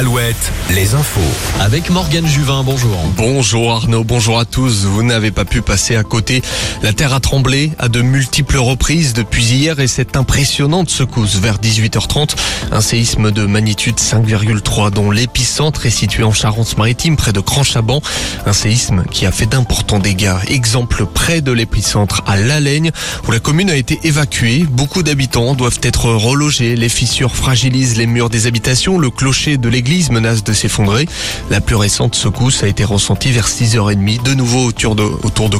Alouette, les infos. Avec Morgane Juvin, bonjour. Bonjour Arnaud, bonjour à tous. Vous n'avez pas pu passer à côté. La terre a tremblé à de multiples reprises depuis hier et cette impressionnante secousse vers 18h30. Un séisme de magnitude 5,3 dont l'épicentre est situé en Charente-Maritime près de Cranchaban. Un séisme qui a fait d'importants dégâts. Exemple près de l'épicentre à Laigne où la commune a été évacuée. Beaucoup d'habitants doivent être relogés. Les fissures fragilisent les murs des habitations. Le clocher de l'église menace de s'effondrer. La plus récente secousse a été ressentie vers 6h30, de nouveau autour de, autour de.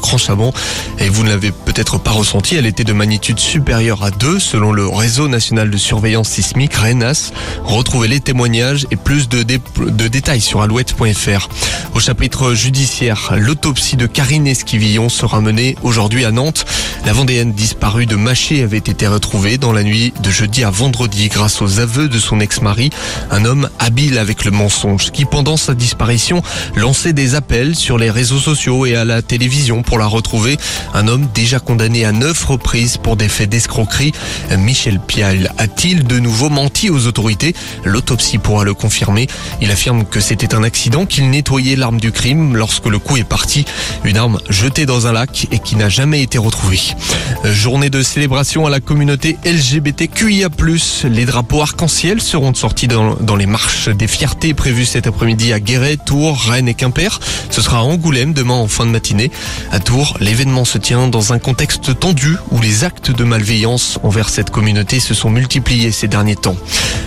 Et vous ne l'avez peut-être pas ressenti, elle était de magnitude supérieure à 2 selon le réseau national de surveillance sismique RENAS. Retrouvez les témoignages et plus de, de détails sur alouette.fr. Au chapitre judiciaire, l'autopsie de Karine Esquivillon sera menée aujourd'hui à Nantes. La Vendéenne disparue de Maché avait été retrouvée dans la nuit de jeudi à vendredi grâce aux aveux de son ex-mari, un homme habile avec le mensonge qui pendant sa disparition lançait des appels sur les réseaux sociaux et à la télévision pour la retrouver. Un homme déjà condamné à neuf reprises pour des faits d'escroquerie. Michel Pial a-t-il de nouveau menti aux autorités? L'autopsie pourra le confirmer. Il affirme que c'était un accident, qu'il nettoyait l'arme du crime lorsque le coup est parti. Une arme jetée dans un lac et qui n'a jamais été retrouvée. Journée de célébration à la communauté LGBTQIA+. Les drapeaux arc-en-ciel seront sortis dans, dans les marches des fiertés prévues cet après-midi à Guéret, Tours, Rennes et Quimper. Ce sera à Angoulême demain en fin de matinée. À Tours, l'événement se tient dans un contexte tendu où les actes de malveillance envers cette communauté se sont multipliés ces derniers temps.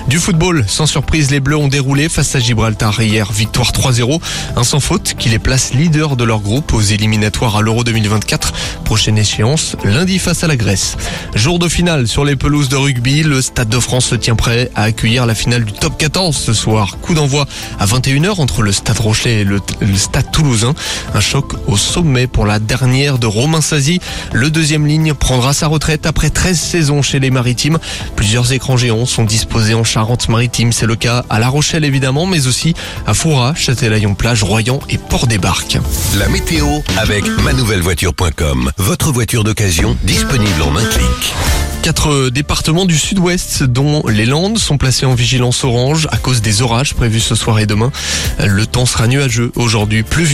Du football, sans surprise, les Bleus ont déroulé face à Gibraltar hier, victoire 3-0, un sans faute qui les place leader de leur groupe aux éliminatoires à l'Euro 2024. Prochaine échéance, lundi face à la Grèce. Jour de finale sur les pelouses de rugby, le Stade de France se tient prêt à accueillir la finale du top 14 ce soir. Coup d'envoi à 21h entre le Stade Rochelet et le, Stade Toulousain. Un choc au sommet pour la dernière de Romain Sazi. Le deuxième ligne prendra sa retraite après 13 saisons chez les Maritimes. Plusieurs écrans géants sont disposés en Charente-Maritime. C'est le cas à La Rochelle évidemment, mais aussi à Foura, Châtelaillon-Plage, Royan et Port-des-Barques. La météo avec manouvellevoiture.com. Votre voiture d'occasion disponible en un clic. Quatre départements du sud-ouest, dont les Landes, sont placés en vigilance orange à cause des orages prévus ce soir et demain. Le temps sera nuageux aujourd'hui, plus